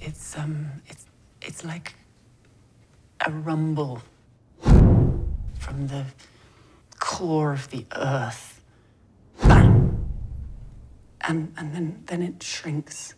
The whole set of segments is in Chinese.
it's um it's it's like a rumble from the core of the earth. Bang. And and then then it shrinks.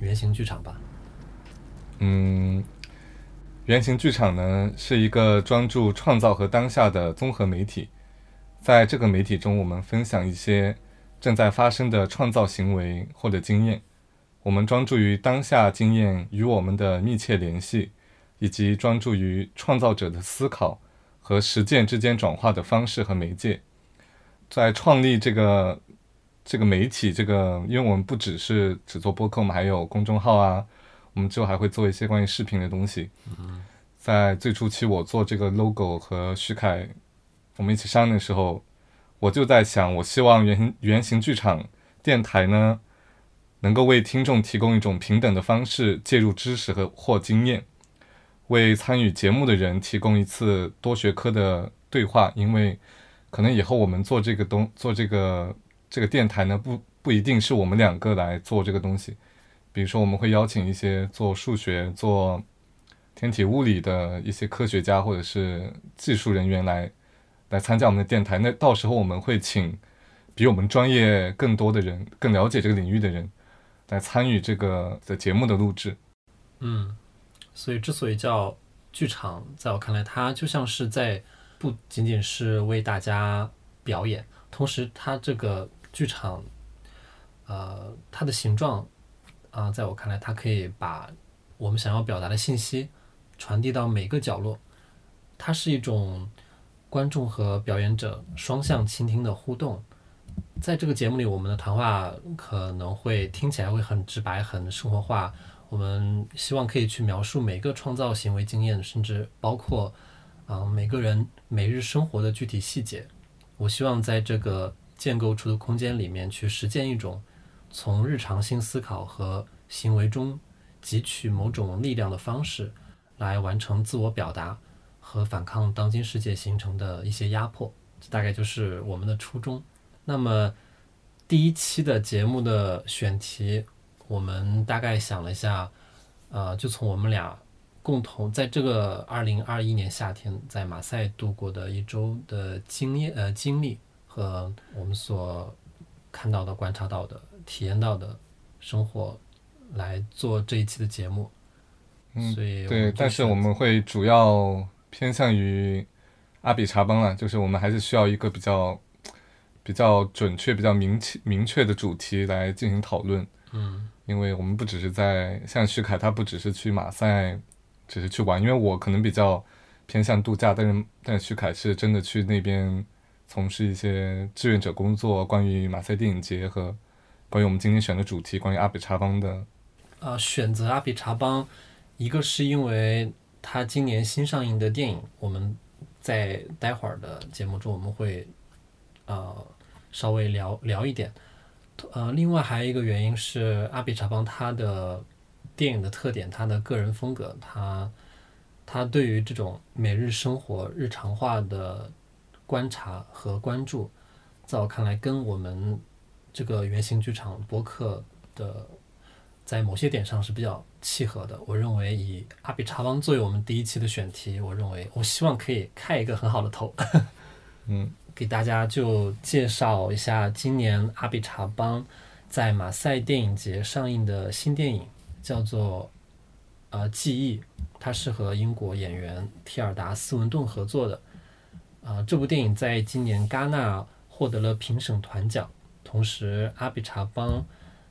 原型剧场吧。嗯，原型剧场呢是一个专注创造和当下的综合媒体，在这个媒体中，我们分享一些正在发生的创造行为或者经验。我们专注于当下经验与我们的密切联系，以及专注于创造者的思考和实践之间转化的方式和媒介。在创立这个这个媒体，这个因为我们不只是只做播客，我们还有公众号啊，我们之后还会做一些关于视频的东西。在最初期，我做这个 logo 和徐凯我们一起商量的时候，我就在想，我希望原型原型剧场电台呢，能够为听众提供一种平等的方式介入知识和或经验，为参与节目的人提供一次多学科的对话。因为可能以后我们做这个东做这个这个电台呢，不不一定是我们两个来做这个东西。比如说，我们会邀请一些做数学、做天体物理的一些科学家或者是技术人员来来参加我们的电台。那到时候我们会请比我们专业更多的人、更了解这个领域的人来参与这个的节目的录制。嗯，所以之所以叫剧场，在我看来，它就像是在不仅仅是为大家表演，同时它这个剧场，呃，它的形状啊、在我看来，它可以把我们想要表达的信息传递到每个角落。它是一种观众和表演者双向倾听的互动。在这个节目里，我们的谈话可能会听起来会很直白、很生活化。我们希望可以去描述每个创造行为经验，甚至包括啊、每个人每日生活的具体细节。我希望在这个建构出的空间里面去实践一种从日常性思考和行为中汲取某种力量的方式，来完成自我表达和反抗当今世界形成的一些压迫。这大概就是我们的初衷。那么第一期的节目的选题，我们大概想了一下，呃，就从我们俩共同在这个二零二一年夏天在马赛度过的一周的经验呃经历和我们所看到的、观察到的、体验到的生活来做这一期的节目。嗯所以对，但是我们会主要偏向于阿比查邦了，就是我们还是需要一个比较比较准确、比较明确明确的主题来进行讨论。嗯因为我们不只是在像徐凯，他不只是去马赛，只是去玩，因为我可能比较偏向度假，但是但是徐凯是真的去那边从事一些志愿者工作，关于马赛电影节和关于我们今天选的主题，关于阿比查邦的。呃，选择阿比查邦，一个是因为他今年新上映的电影，我们在待会儿的节目中我们会呃稍微聊聊一点。呃，另外还有一个原因是阿比查邦他的电影的特点，他的个人风格，他他对于这种每日生活日常化的观察和关注，在我看来跟我们这个原型剧场播客的在某些点上是比较契合的。我认为以阿比查邦作为我们第一期的选题，我认为我希望可以开一个很好的头。嗯，给大家就介绍一下今年阿比查邦在马赛电影节上映的新电影，叫做呃记忆，它是和英国演员提尔达斯文顿合作的。啊、这部电影在今年戛纳获得了评审团奖，同时阿比查邦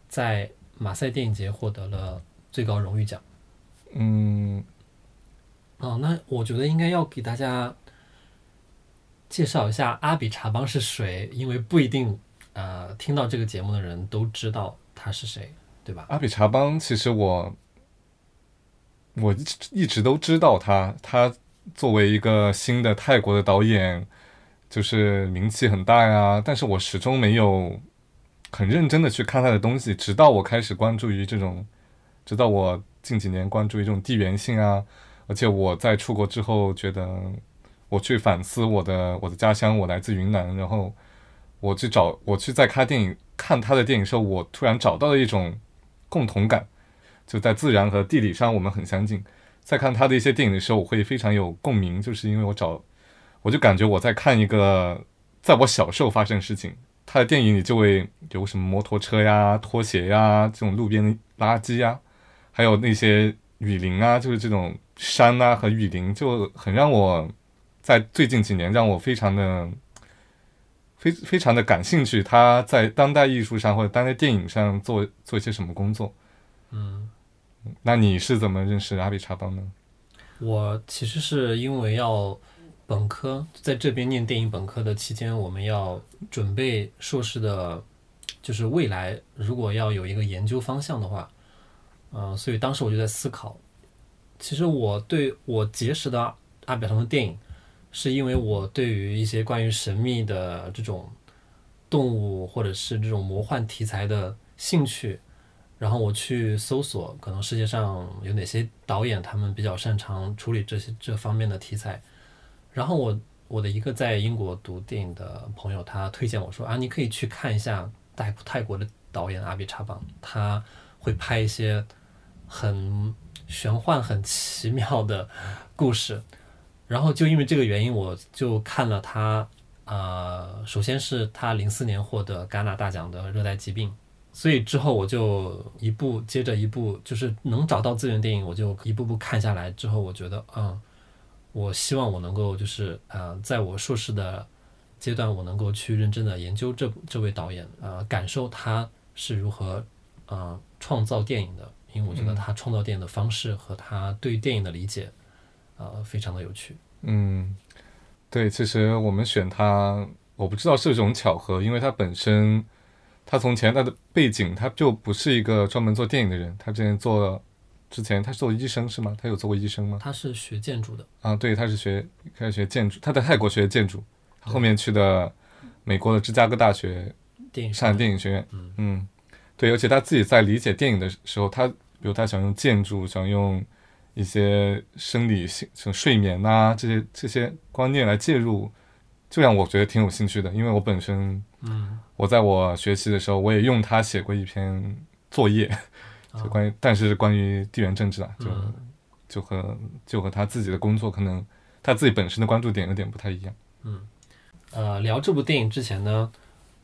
在马赛电影节获得了最高荣誉奖。嗯，哦，那我觉得应该要给大家介绍一下阿比查邦是谁，因为不一定呃听到这个节目的人都知道他是谁，对吧？阿比查邦其实我我一直一直都知道他，他作为一个新的泰国的导演，就是名气很大呀，但是我始终没有很认真的去看他的东西，直到我开始关注于这种，直到我近几年关注于这种地缘性啊，而且我在出国之后，觉得我去反思我的我的家乡，我来自云南，然后我去找我去在看电影看他的电影时候，我突然找到了一种共同感，就在自然和地理上我们很相近。在看他的一些电影的时候，我会非常有共鸣，就是因为我找，我就感觉我在看一个在我小时候发生的事情。他的电影里就会有什么摩托车呀、拖鞋呀、这种路边的垃圾呀，还有那些雨林啊，就是这种山啊和雨林，就很让我在最近几年让我非常的非非常的感兴趣。他在当代艺术上或者当代电影上做做一些什么工作？嗯，那你是怎么认识阿比查邦呢？我其实是因为要本科在这边念电影本科的期间，我们要准备硕士的，就是未来如果要有一个研究方向的话，嗯、所以当时我就在思考，其实我对我结识的阿阿比查邦的电影，是因为我对于一些关于神秘的这种动物或者是这种魔幻题材的兴趣，然后我去搜索，可能世界上有哪些导演他们比较擅长处理这些这方面的题材。然后我我的一个在英国读电影的朋友，他推荐我说啊，你可以去看一下泰泰国的导演阿比查邦，他会拍一些很玄幻、很奇妙的故事。然后就因为这个原因，我就看了他，呃，首先是他零四年获得戛纳大奖的《热带疾病》，所以之后我就一步接着一步，就是能找到资源电影，我就一步步看下来。之后我觉得，嗯，我希望我能够就是呃，在我硕士的阶段，我能够去认真的研究这这位导演，呃，感受他是如何呃创造电影的，因为我觉得他创造电影的方式和他对电影的理解，呃，非常的有趣。嗯，对，其实我们选他，我不知道是不是种巧合，因为他本身，他从前他的背景，他就不是一个专门做电影的人，他之前做，之前他是做医生是吗？他有做过医生吗？他是学建筑的，啊，对，他是学开始学建筑，他在泰国学建筑，他后面去的美国的芝加哥大学电影上海电影学院，嗯，对，而且他自己在理解电影的时候，他比如他想用建筑，想用一些生理性，像睡眠呐、这些这些观念来介入，就让我觉得挺有兴趣的。因为我本身，嗯，我在我学习的时候，我也用它写过一篇作业，就啊关于，但是关于地缘政治啊，就、嗯就和就和他自己的工作可能他自己本身的关注点有点不太一样。嗯呃，聊这部电影之前呢，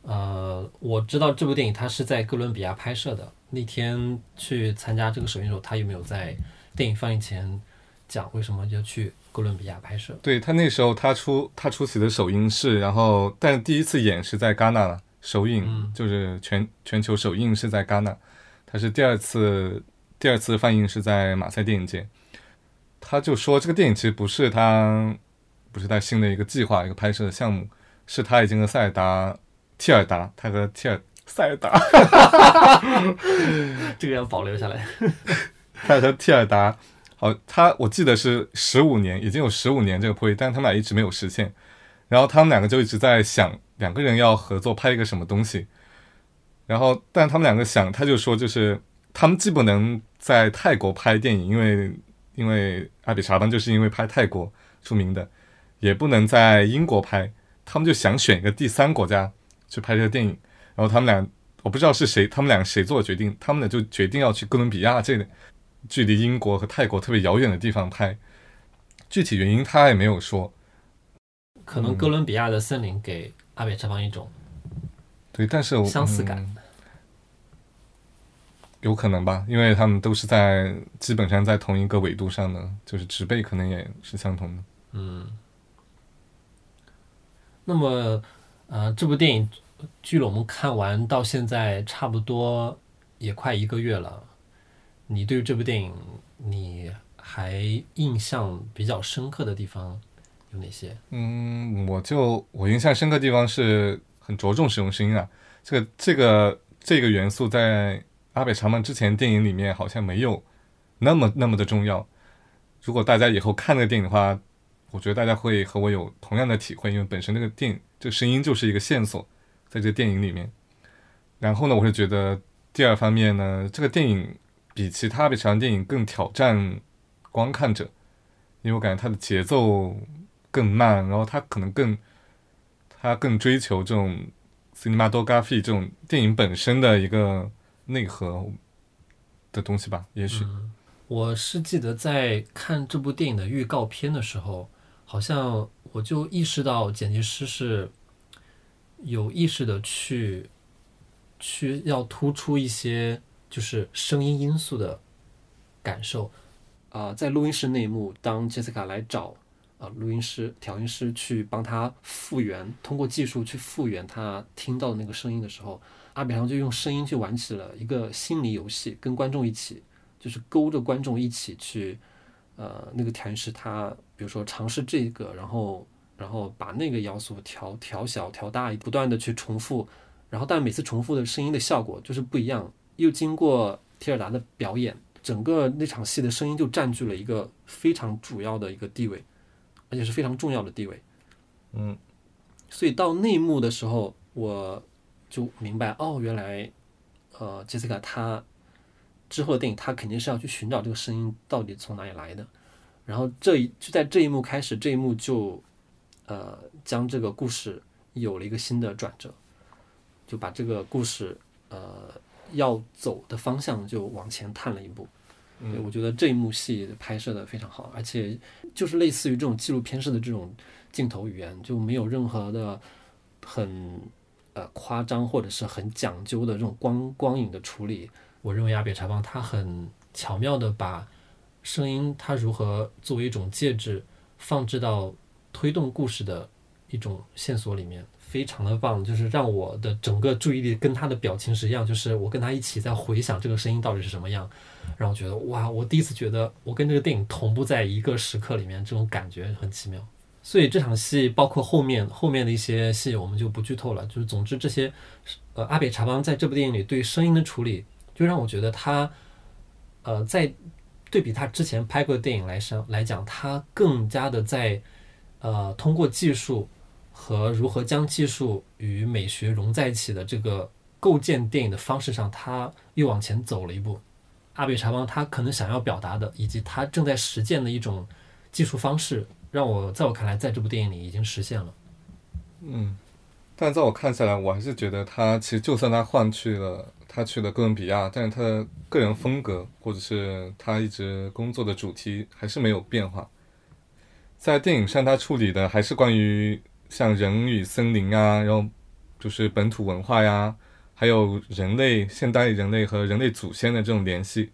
呃，我知道这部电影它是在哥伦比亚拍摄的。那天去参加这个首映的时候，他有没有在电影放映前讲为什么要去哥伦比亚拍摄？对他那时候他出他出席的首映式，然后但第一次演是在戛纳首映，嗯就是全全球首映是在戛纳，他是第二次第二次放映是在马赛电影节。他就说这个电影其实不是他不是他新的一个计划一个拍摄的项目，是他已经和塞尔达蒂尔达他和蒂尔 塞尔达 这个要保留下来。他和蒂尔达，哦，他我记得是十五年，已经有十五年这个破译，但是他们俩一直没有实现。然后他们两个就一直在想，两个人要合作拍一个什么东西。然后，但他们两个想，他就说，就是他们既不能在泰国拍电影，因为因为阿比查邦就是因为拍泰国出名的，也不能在英国拍，他们就想选一个第三国家去拍这个电影。然后他们俩，我不知道是谁，他们俩谁做决定，他们俩就决定要去哥伦比亚这。距离英国和泰国特别遥远的地方拍，具体原因他也没有说。可能哥伦比亚的森林给阿北这方一种对，但是相似感嗯有可能吧，因为他们都是在基本上在同一个纬度上的，就是植被可能也是相同的。嗯。那么，呃，这部电影距了我们看完到现在差不多也快一个月了。你对于这部电影，你还印象比较深刻的地方有哪些？嗯，我就我印象深刻的地方是很着重使用声音啊，这个这个这个元素在阿北查曼之前电影里面好像没有那么那么的重要。如果大家以后看那个电影的话，我觉得大家会和我有同样的体会，因为本身这个电影这个声音就是一个线索，在这个电影里面。然后呢，我是觉得第二方面呢，这个电影。比其他比长电影更挑战观看者，因为我感觉它的节奏更慢，然后它可能更，它更追求这种 cinematography 这种电影本身的一个内核的东西吧。也许我是记得在看这部电影的预告片的时候，好像我就意识到剪辑师是有意识的去去要突出一些。就是声音因素的感受啊，在录音室内幕，当杰斯卡来找啊录音师、调音师去帮他复原，通过技术去复原他听到的那个声音的时候，阿比昂就用声音去玩起了一个心理游戏，跟观众一起，就是勾着观众一起去，呃，那个调音师他比如说尝试这个，然后然后把那个要素调调小、调大，不断的去重复，然后但每次重复的声音的效果就是不一样。又经过提尔达的表演，整个那场戏的声音就占据了一个非常主要的一个地位，而且是非常重要的地位。嗯，所以到内幕的时候，我就明白，哦，原来，呃，杰西卡他之后的电影，他肯定是要去寻找这个声音到底从哪里来的。然后这一就在这一幕开始，这一幕就，呃，将这个故事有了一个新的转折，就把这个故事，呃。要走的方向就往前探了一步，嗯，我觉得这一幕戏拍摄的非常好，而且就是类似于这种纪录片式的这种镜头语言，就没有任何的很呃夸张或者是很讲究的这种光光影的处理。我认为亚比查邦他很巧妙的把声音它如何作为一种介质放置到推动故事的一种线索里面。非常的棒，就是让我的整个注意力跟他的表情是一样，就是我跟他一起在回想这个声音到底是什么样，让我觉得哇，我第一次觉得我跟这个电影同步在一个时刻里面，这种感觉很奇妙。所以这场戏包括后面后面的一些戏，我们就不剧透了。就是总之这些，呃，阿比查邦在这部电影里对声音的处理，就让我觉得他，呃，在对比他之前拍过的电影来上来讲，他更加的在，呃，通过技术。和如何将技术与美学融在一起的这个构建电影的方式上，他又往前走了一步。阿比查邦他可能想要表达的，以及他正在实践的一种技术方式，让我在我看来，在这部电影里已经实现了。嗯，但在我看下来，我还是觉得他其实就算他换去了他去了哥伦比亚，但是他的个人风格或者是他一直工作的主题还是没有变化。在电影上，他处理的还是关于。像人与森林啊，然后就是本土文化呀，还有人类现代人类和人类祖先的这种联系。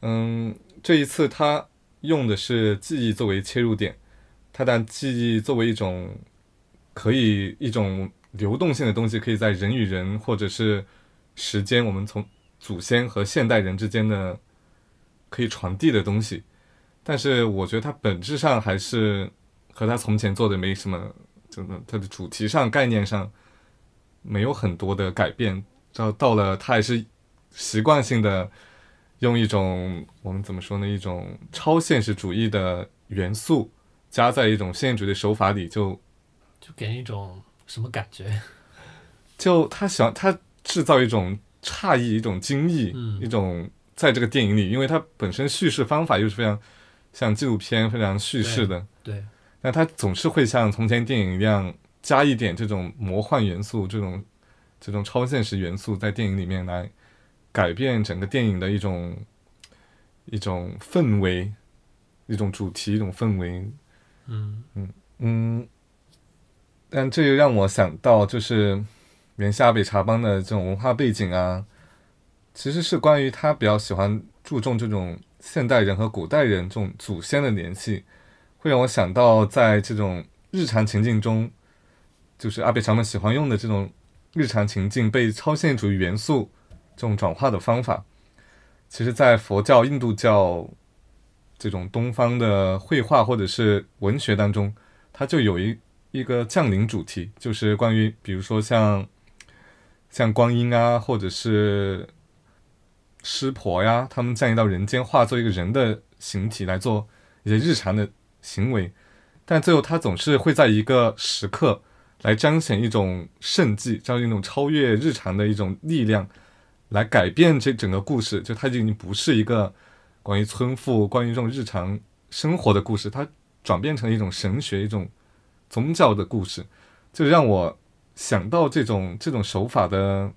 嗯，这一次他用的是记忆作为切入点，他把记忆作为一种可以一种流动性的东西，可以在人与人或者是时间，我们从祖先和现代人之间的可以传递的东西。但是我觉得它本质上还是和他从前做的没什么。真的，它的主题上、概念上没有很多的改变。到到了，他还是习惯性的用一种我们怎么说呢？一种超现实主义的元素加在一种现实主义的手法里，就就给人一种什么感觉？就他想他制造一种诧异、一种惊异、一种在这个电影里，因为它本身叙事方法又是非常像纪录片、非常叙事的，对。那他总是会像从前电影一样加一点这种魔幻元素，这种这种超现实元素在电影里面来改变整个电影的一种一种氛围，一种主题，一种氛围。嗯嗯嗯。但这又让我想到，就是原夏北茶帮的这种文化背景啊，其实是关于他比较喜欢注重这种现代人和古代人这种祖先的联系。会让我想到，在这种日常情境中，就是阿比查们喜欢用的这种日常情境被超现实主义元素这种转化的方法，其实，在佛教、印度教这种东方的绘画或者是文学当中，它就有一一个降临主题，就是关于比如说像像观音啊，或者是湿婆呀，他们降临到人间，化作一个人的形体来做一些日常的行为，但最后他总是会在一个时刻来彰显一种圣迹，彰显一种超越日常的一种力量，来改变这整个故事。就它就已经不是一个关于村妇、关于这种日常生活的故事，它转变成一种神学、一种宗教的故事，就让我想到这种这种手法的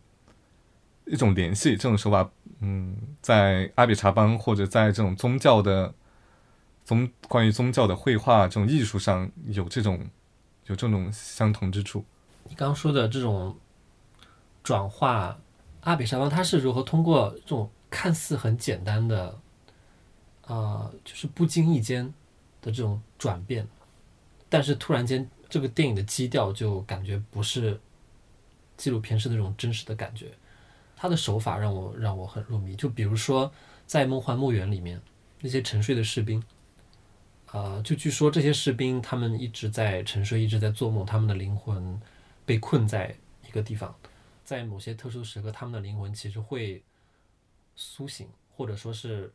一种联系。这种手法，嗯，在阿比查邦或者在这种宗教的宗关于宗教的绘画这种艺术上有这种有这种相同之处。你刚刚说的这种转化，阿比沙邦他是如何通过这种看似很简单的，呃，就是不经意间的这种转变，但是突然间这个电影的基调就感觉不是纪录片式的那种真实的感觉，他的手法让我让我很入迷。就比如说在《梦幻墓园》里面那些沉睡的士兵。呃，就据说这些士兵他们一直在沉睡，一直在做梦，他们的灵魂被困在一个地方，在某些特殊时刻，他们的灵魂其实会苏醒，或者说是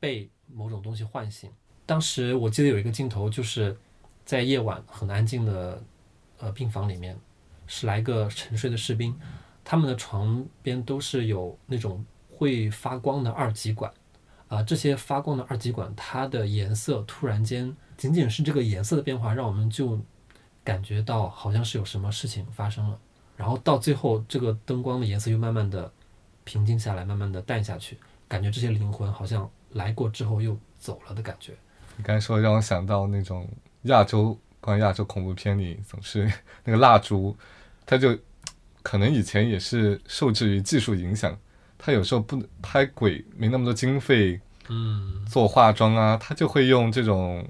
被某种东西唤醒。当时我记得有一个镜头，就是在夜晚很安静的呃病房里面，十来个沉睡的士兵，他们的床边都是有那种会发光的二极管。啊，这些发光的二极管，它的颜色突然间，仅仅是这个颜色的变化，让我们就感觉到好像是有什么事情发生了。然后到最后，这个灯光的颜色又慢慢的平静下来，慢慢的淡下去，感觉这些灵魂好像来过之后又走了的感觉。你刚才说让我想到那种亚洲关于亚洲恐怖片里总是那个蜡烛，它就可能以前也是受制于技术影响。他有时候不拍鬼，没那么多经费，嗯，做化妆啊，他就会用这种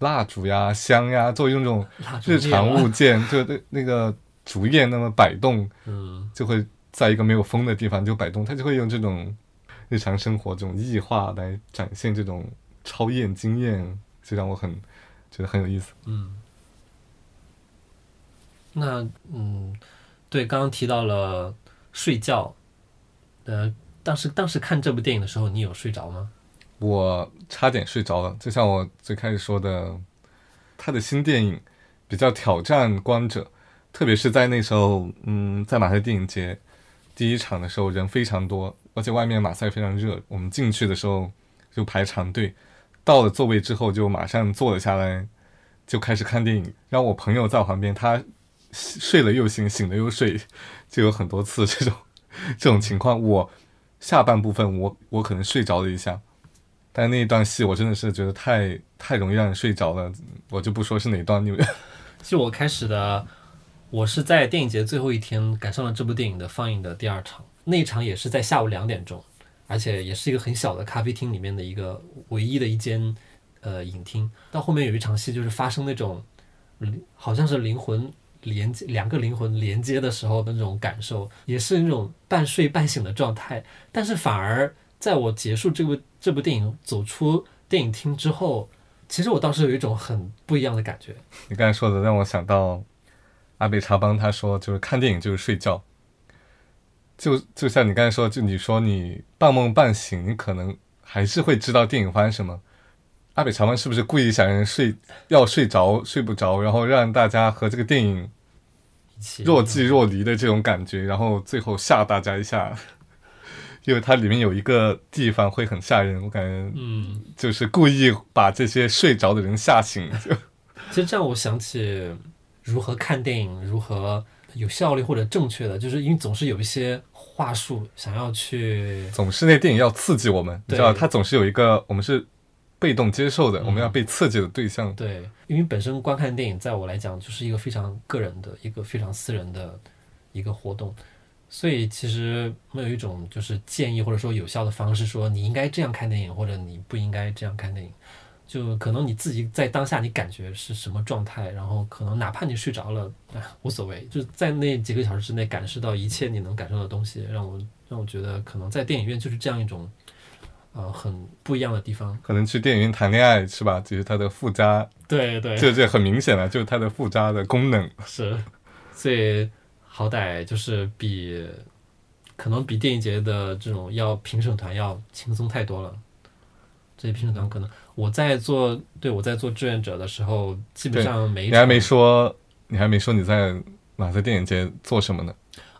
蜡烛呀、香呀，作为用这种日常物件，就那那个竹叶那么摆动，嗯，就会在一个没有风的地方就摆动，他就会用这种日常生活这种异化来展现这种超验经验，就让我很觉得很有意思。嗯，那嗯，对，刚刚提到了睡觉。呃，当时当时看这部电影的时候，你有睡着吗？我差点睡着了。就像我最开始说的，他的新电影比较挑战观者，特别是在那时候，嗯，在马赛电影节第一场的时候，人非常多，而且外面马赛非常热。我们进去的时候就排长队，到了座位之后就马上坐了下来，就开始看电影。然后我朋友在我旁边，他睡了又醒，醒了又睡，就有很多次这种。这种情况，我下半部分我我可能睡着了一下，但那一段戏我真的是觉得太太容易让人睡着了，我就不说是哪段。你们就我开始的，我是在电影节最后一天赶上了这部电影的放映的第二场，那一场也是在下午两点钟，而且也是一个很小的咖啡厅里面的一个唯一的一间呃影厅。到后面有一场戏就是发生那种，好像是灵魂。连接两个灵魂连接的时候的那种感受，也是那种半睡半醒的状态。但是反而在我结束这部这部电影走出电影厅之后，其实我当时有一种很不一样的感觉。你刚才说的让我想到阿贝查邦，他说就是看电影就是睡觉，就就像你刚才说，就你说你半梦半醒，你可能还是会知道电影发生什么。阿北查邦是不是故意想让人睡要睡着睡不着，然后让大家和这个电影若即若离的这种感觉，然后最后吓大家一下？因为它里面有一个地方会很吓人，我感觉，嗯，就是故意把这些睡着的人吓醒。其实这样我想起如何看电影，如何有效率或者正确的，就是因为总是有一些话术想要去，总是那电影要刺激我们，你知道，它总是有一个我们是。被动接受的，我们要被刺激的对象。对，因为本身观看电影，在我来讲就是一个非常个人的一个非常私人的一个活动，所以其实没有一种就是建议或者说有效的方式，说你应该这样看电影，或者你不应该这样看电影。就可能你自己在当下你感觉是什么状态，然后可能哪怕你睡着了，哎，无所谓，就是在那几个小时之内感受到一切你能感受到的东西，让我让我觉得可能在电影院就是这样一种，呃，很不一样的地方。可能去电影院谈恋爱是吧？只是它的附加，对对，这这很明显了，就是它的附加的功能。是，所以好歹就是比可能比电影节的这种要评审团要轻松太多了。这些评审团可能我在做，对我在做志愿者的时候，基本上没你还没说，你还没说你在马赛电影节做什么呢？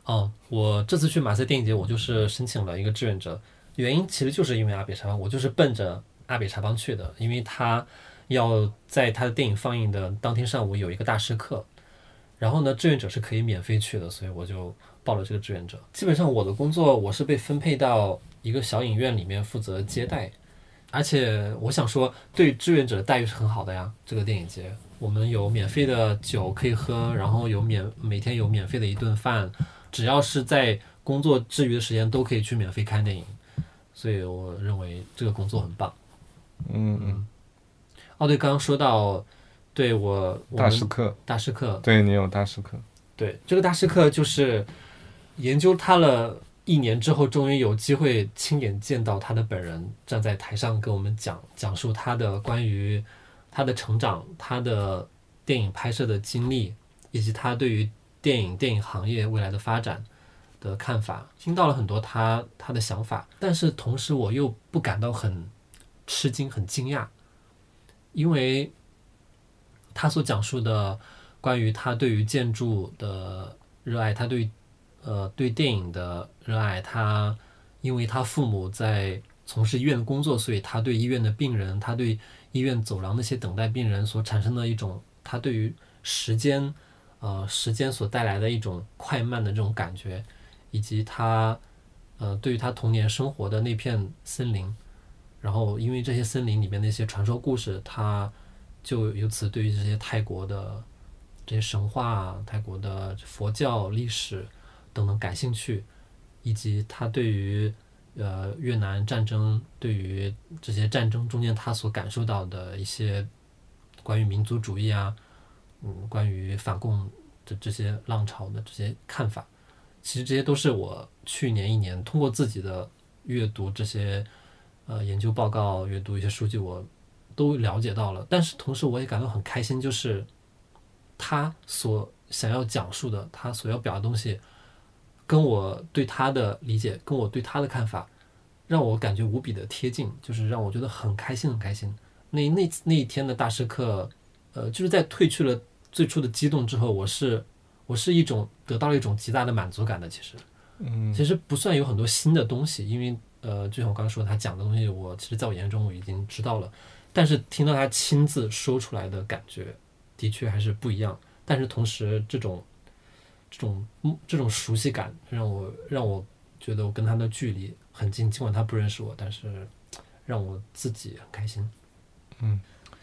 哦，我这次去马赛电影节，我就是申请了一个志愿者，原因其实就是因为阿比查邦，我就是奔着阿比查邦去的，因为他要在他的电影放映的当天上午有一个大师课，然后呢，志愿者是可以免费去的，所以我就报了这个志愿者。基本上我的工作我是被分配到一个小影院里面负责接待，而且我想说，对志愿者的待遇是很好的呀。这个电影节，我们有免费的酒可以喝，然后有免每天有免费的一顿饭，只要是在工作之余的时间都可以去免费看电影，所以我认为这个工作很棒。嗯嗯，哦，对，刚刚说到，对我我大师课，大师课，对你有大师课，对，这个大师课就是研究他了一年之后，终于有机会亲眼见到他的本人站在台上跟我们讲讲述他的关于他的成长、他的电影拍摄的经历，以及他对于电影电影行业未来的发展的看法，听到了很多他他的想法，但是同时我又不感到很吃惊、很惊讶，因为他所讲述的关于他对于建筑的热爱，他对呃对电影的热爱，他因为他父母在从事医院的工作，所以他对医院的病人，他对医院走廊那些等待病人所产生的一种，他对于时间呃时间所带来的一种快慢的这种感觉，以及他呃对于他童年生活的那片森林，然后因为这些森林里面那些传说故事，他就由此对于这些泰国的这些神话、泰国的佛教历史等等感兴趣，以及他对于呃越南战争对于这些战争中间他所感受到的一些关于民族主义啊，嗯，关于反共的这些浪潮的这些看法，其实这些都是我去年一年通过自己的阅读这些呃研究报告、阅读一些数据，我都了解到了。但是同时我也感到很开心，就是他所想要讲述的，他所要表达的东西，跟我对他的理解，跟我对他的看法，让我感觉无比的贴近，就是让我觉得很开心，很开心。那那那一天的大师课，呃，就是在褪去了最初的激动之后，我是我是一种得到了一种极大的满足感的。其实，嗯其实不算有很多新的东西，因为呃，就像我刚刚说，他讲的东西，我其实在我眼中我已经知道了，但是听到他亲自说出来的感觉，的确还是不一样。但是同时，这种这种嗯这种熟悉感，让我让我觉得我跟他的距离很近，尽管他不认识我，但是让我自己很开心。嗯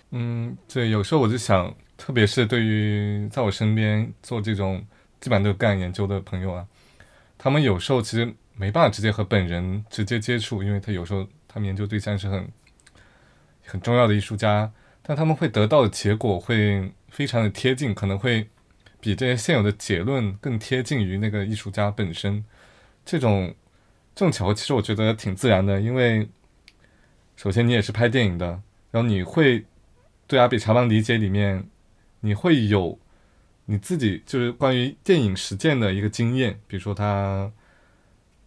嗯，对，有时候我就想，特别是对于在我身边做这种基本上都干研究的朋友啊，他们有时候其实没办法直接和本人直接接触，因为他有时候他们研究对象是很很重要的艺术家，但他们会得到的结果会非常的贴近，可能会比这些现有的结论更贴近于那个艺术家本身。这种这种巧合，其实我觉得挺自然的，因为首先你也是拍电影的，然后你会对阿比查邦理解里面，你会有你自己就是关于电影实践的一个经验，比如说他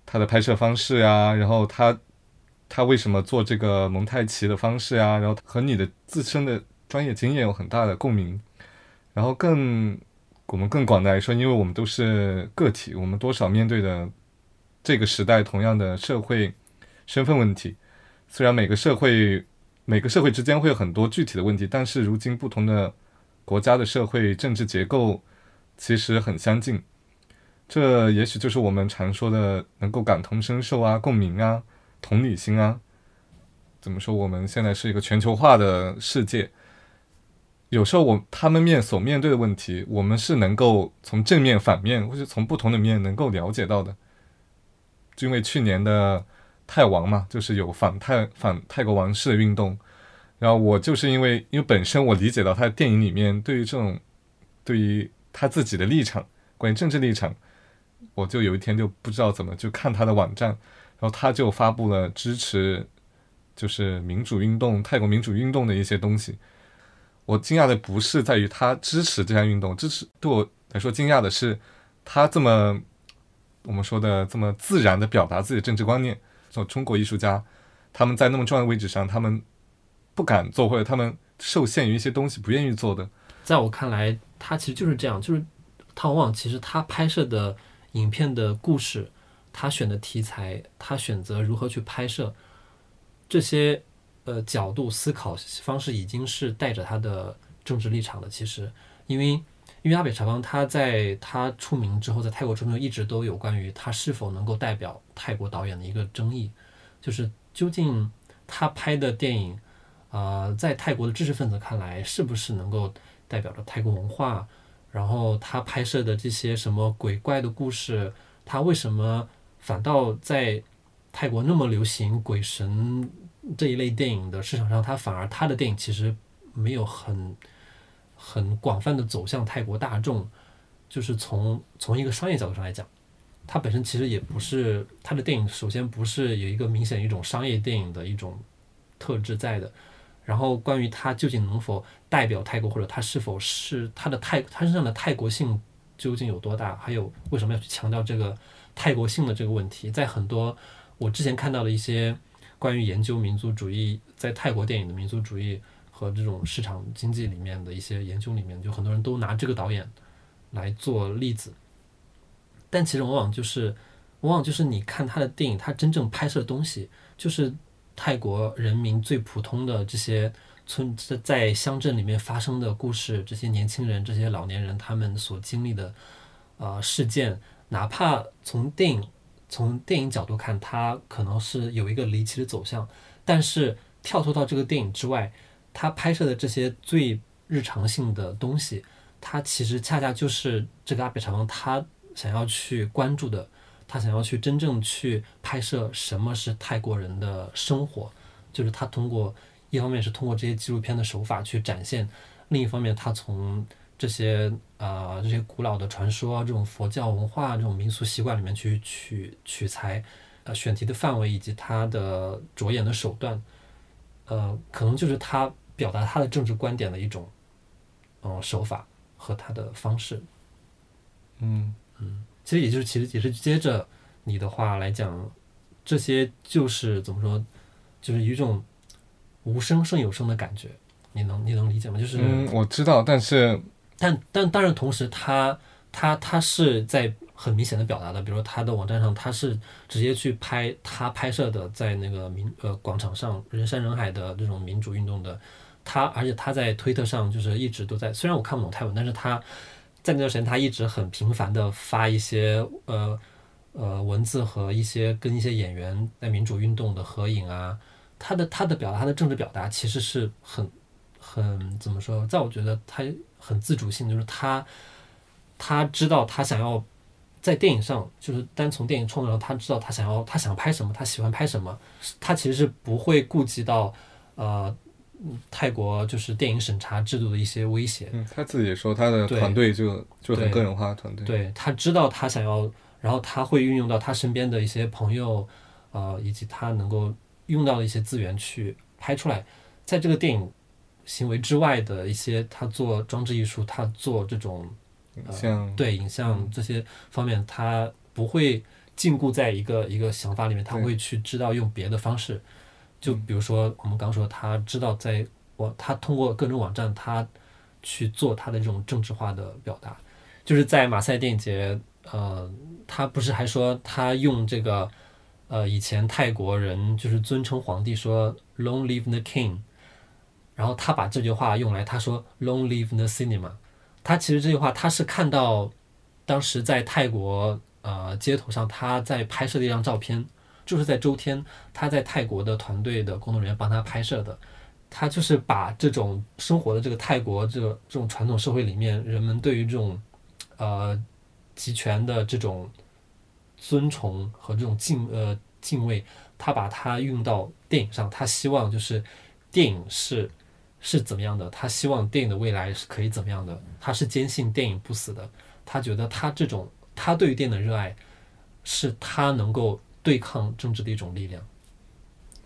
他的拍摄方式呀，然后他他为什么做这个蒙太奇的方式呀，然后和你的自身的专业经验有很大的共鸣，然后更我们更广的来说，因为我们都是个体，我们多少面对的这个时代同样的社会身份问题，虽然每个社会每个社会之间会有很多具体的问题，但是如今不同的国家的社会政治结构其实很相近，这也许就是我们常说的能够感同身受啊、共鸣啊、同理心啊。怎么说？我们现在是一个全球化的世界，有时候我他们面所面对的问题，我们是能够从正面、反面，或者从不同的面能够了解到的。就因为去年的泰王嘛，就是有反泰反泰国王室的运动，然后我就是因为因为本身我理解到他的电影里面对于这种对于他自己的立场，关于政治立场，我就有一天就不知道怎么就看他的网站，然后他就发布了支持就是民主运动泰国民主运动的一些东西。我惊讶的不是在于他支持这项运动，支持对我来说惊讶的是他这么我们说的这么自然的表达自己的政治观念。说中国艺术家他们在那么重要的位置上，他们不敢做，或者他们受限于一些东西不愿意做的。在我看来，他其实就是这样，就是他往往其实他拍摄的影片的故事，他选的题材，他选择如何去拍摄，这些呃角度思考方式已经是带着他的政治立场的。其实，因为因为阿北查邦他在他出名之后，在泰国出名一直都有关于他是否能够代表泰国导演的一个争议，就是究竟他拍的电影。呃，在泰国的知识分子看来，是不是能够代表着泰国文化？然后他拍摄的这些什么鬼怪的故事，他为什么反倒在泰国那么流行鬼神这一类电影的市场上，他反而他的电影其实没有很很广泛的走向泰国大众？就是从从一个商业角度上来讲，他本身其实也不是他的电影，首先不是有一个明显一种商业电影的一种特质在的。然后，关于他究竟能否代表泰国，或者他是否是他的泰他身上的泰国性究竟有多大？还有为什么要去强调这个泰国性的这个问题？在很多我之前看到的一些关于研究民族主义在泰国电影的民族主义和这种市场经济里面的一些研究里面，就很多人都拿这个导演来做例子。但其实往往就是往往就是你看他的电影，他真正拍摄的东西就是。泰国人民最普通的这些村在乡镇里面发生的故事，这些年轻人、这些老年人他们所经历的呃事件，哪怕从电影从电影角度看，它可能是有一个离奇的走向，但是跳脱到这个电影之外，他拍摄的这些最日常性的东西，它其实恰恰就是这个阿比查邦他想要去关注的。他想要去真正去拍摄什么是泰国人的生活，就是他通过一方面是通过这些纪录片的手法去展现，另一方面他从这些啊这些古老的传说、这种佛教文化、这种民俗习惯里面去取取材，呃选题的范围以及他的着眼的手段，呃可能就是他表达他的政治观点的一种嗯手法和他的方式，嗯嗯。其实也就是，其实也是接着你的话来讲，这些就是怎么说，就是一种无声胜有声的感觉，你能你能理解吗？就是，嗯，我知道，但是，但但当然，同时他他他是在很明显的表达的，比如说他的网站上，他是直接去拍他拍摄的，在那个民呃广场上人山人海的这种民主运动的，他而且他在推特上就是一直都在，虽然我看不懂泰文，但是他。在那段时间，他一直很频繁的发一些呃呃文字和一些跟一些演员在民主运动的合影啊。他的他的表达，他的政治表达其实是很很怎么说？在我觉得他很自主性，就是他他知道他想要在电影上，就是单从电影创作上，他知道他想要他想拍什么，他喜欢拍什么，他其实是不会顾及到呃。泰国就是电影审查制度的一些威胁。嗯，他自己说他的团队就就很个人化团队。对他知道他想要，然后他会运用到他身边的一些朋友，呃，以及他能够用到的一些资源去拍出来。在这个电影行为之外的一些，他做装置艺术，他做这种像对影像这些方面，他不会禁锢在一个一个想法里面，他会去知道用别的方式。就比如说，我们刚说，他知道在我他通过各种网站，他去做他的这种政治化的表达，就是在马赛电影节，呃，他不是还说他用这个，呃，以前泰国人就是尊称皇帝说 “Long live the king”，然后他把这句话用来，他说 “Long live the cinema”，他其实这句话他是看到当时在泰国呃街头上他在拍摄的一张照片。就是在周天，他在泰国的团队的工作人员帮他拍摄的，他就是把这种生活的这个泰国这个这种传统社会里面，人们对于这种呃集权的这种尊崇和这种敬呃敬畏，他把它用到电影上，他希望就是电影是是怎么样的，他希望电影的未来是可以怎么样的，他是坚信电影不死的，他觉得他这种他对于电影的热爱，是他能够对抗政治的一种力量。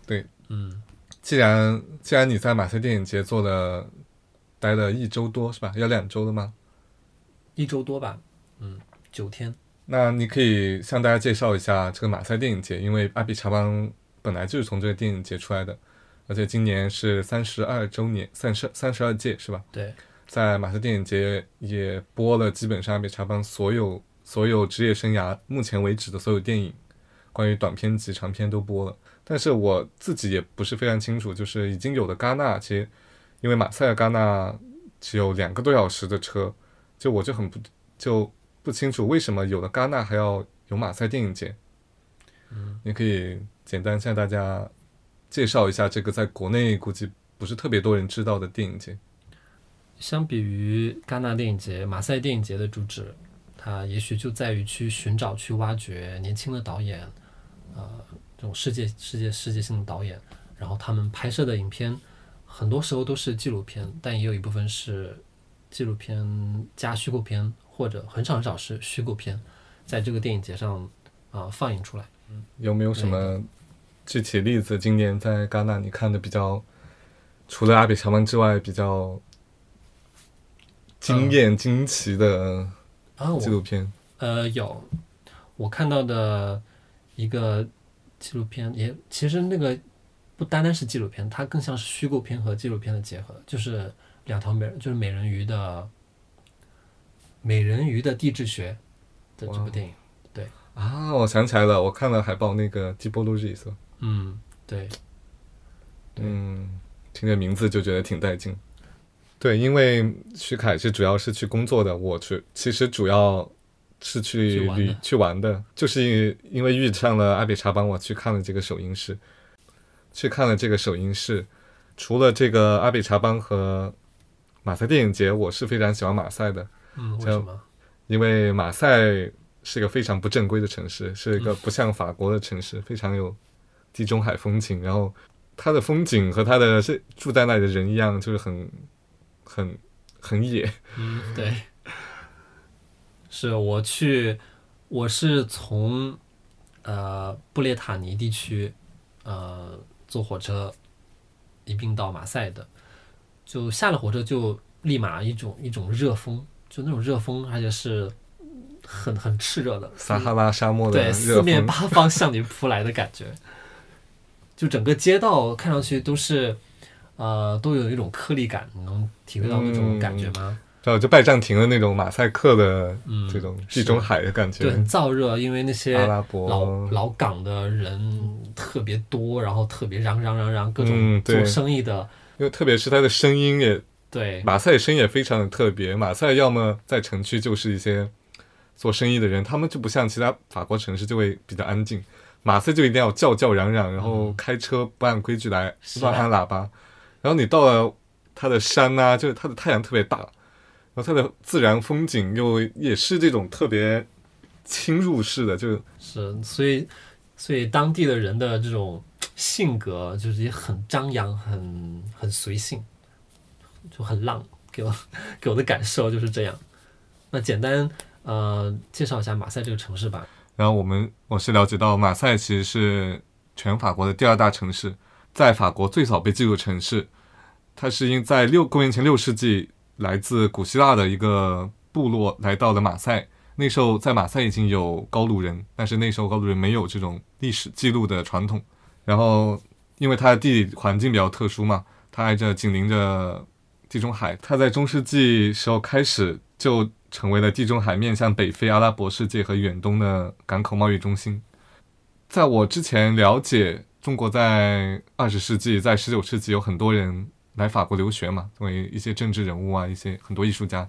对，嗯，既然既然你在马赛电影节做了待了一周多是吧？要两周了吗？一周多吧，嗯，九天。那你可以向大家介绍一下这个马赛电影节，因为阿比查邦本来就是从这个电影节出来的，而且今年是三十二周年，三十三十二届是吧？对，在马赛电影节也播了基本上阿比查邦所有所有职业生涯目前为止的所有电影，关于短片及长片都播了。但是我自己也不是非常清楚，就是已经有的戛纳，其实因为马赛和戛纳只有两个多小时的车，就我就很不就不清楚为什么有的戛纳还要有马赛电影节。嗯，你可以简单向大家介绍一下这个在国内估计不是特别多人知道的电影节。相比于戛纳电影节，马赛电影节的主旨，它也许就在于去寻找、去挖掘年轻的导演，呃，这种世界、世界、世界性的导演，然后他们拍摄的影片，很多时候都是纪录片，但也有一部分是纪录片加虚构片，或者很少很少是虚构片，在这个电影节上啊、放映出来。有没有什么具体例子？今年在戛纳你看的比较，除了阿比乔曼之外，比较惊艳、惊奇的纪录片？呃，有我看到的一个纪录片，也其实那个不单单是纪录片，它更像是虚构片和纪录片的结合，就是两条美，就是美人鱼的美人鱼的地质学的这部电影。对啊，我想起来了，我看了海报，那个？嗯，对，对嗯，听这名字就觉得挺带劲。对，因为徐凯是主要是去工作的，我去其实主要是去旅去玩的就是因为因为遇上了阿比查邦，我去看了这个首映式，去看了这个首映式。除了这个阿比查邦和马赛电影节，我是非常喜欢马赛的，嗯，为什么？因为马赛是一个非常不正规的城市，是一个不像法国的城市，非常有地中海风情。然后它的风景和它的是住在那里的人一样，就是很很很野。嗯，对，是我去，我是从呃布列塔尼地区呃坐火车一并到马赛的，就下了火车就立马一种一种热风，就那种热风，而且是很很炽热的，撒哈拉沙漠的对，四面，八方向你扑来的感觉，就整个街道看上去都是，呃，都有一种颗粒感，你能体会到那种感觉吗？然后就拜占庭的那种马赛克的嗯这种地中海的感觉。对，，很燥热，因为那些阿拉伯。老老港的人特别多，然后特别嚷嚷嚷嚷，各种做生意的，因为特别是他的声音也，对，马赛声音也非常的特别。马赛要么在城区就是一些做生意的人，他们就不像其他法国城市就会比较安静，马赛就一定要叫叫嚷嚷，然后开车不按规矩来是乱按喇叭。然后你到了它的山啊，就是它的太阳特别大，然后它的自然风景又也是这种特别侵入式的，就是所以所以当地的人的这种性格就是也很张扬，很很随性，就很浪，给我给我的感受就是这样。那简单呃介绍一下马赛这个城市吧。然后我们我是了解到，马赛其实是全法国的第二大城市，在法国最早被记录城市。它是因在六公元前六世纪，来自古希腊的一个部落来到了马赛。那时候在马赛已经有高卢人，但是那时候高卢人没有这种历史记录的传统。然后因为它的地理环境比较特殊嘛，它挨着紧邻着地中海，它在中世纪时候开始就成为了地中海面向北非阿拉伯世界和远东的港口贸易中心。在我之前了解，中国在二十世纪、在十九世纪有很多人来法国留学嘛，作为一些政治人物啊，一些很多艺术家。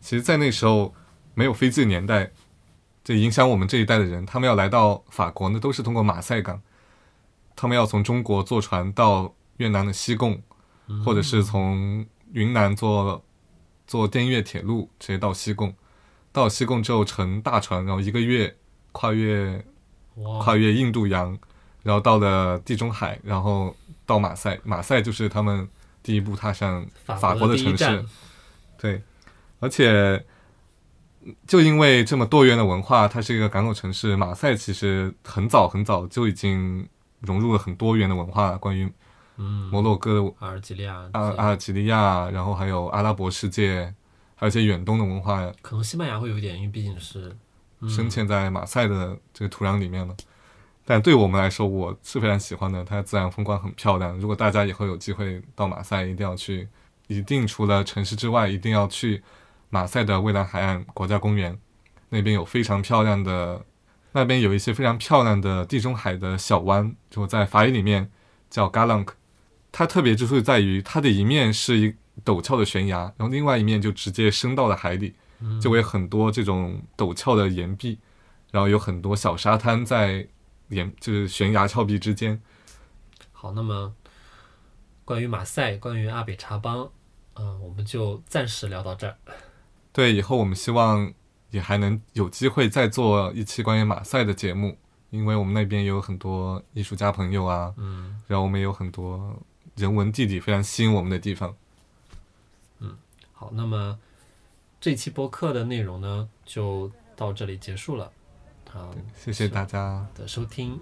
其实，在那时候没有飞机的年代，这影响我们这一代的人，他们要来到法国呢，都是通过马赛港，他们要从中国坐船到越南的西贡，或者是从云南坐坐滇越铁路直接到西贡，到西贡之后乘大船，然后一个月跨越，跨越印度洋，然后到了地中海，然后到马赛，马赛就是他们第一步踏上法国的城市。对，而且就因为这么多元的文化，它是一个港口城市，马赛其实很早很早就已经融入了很多元的文化，关于嗯，摩洛哥的阿尔及利亚，阿阿尔及利亚，然后还有阿拉伯世界，还有一些远东的文化可能西班牙会有一点，因为毕竟是嗯。深嵌在马赛的这个土壤里面了。但对我们来说，我是非常喜欢的，它的自然风光很漂亮。如果大家以后有机会到马赛，一定要去，一定除了城市之外，一定要去马赛的蔚蓝海岸国家公园，那边有非常漂亮的，那边有一些非常漂亮的地中海的小湾，就在法语里面叫 Galank。它特别之处在于，它的一面是一陡峭的悬崖，然后另外一面就直接升到了海里，就会有很多这种陡峭的岩壁，然后有很多小沙滩在岩就是悬崖峭壁之间。好，那么关于马赛，关于阿比查邦，嗯、我们就暂时聊到这儿。对，以后我们希望也还能有机会再做一期关于马赛的节目，因为我们那边也有很多艺术家朋友啊，嗯，然后我们也有很多人文地理非常吸引我们的地方。嗯好，那么这期播客的内容呢，就到这里结束了。好谢谢大家。的收听。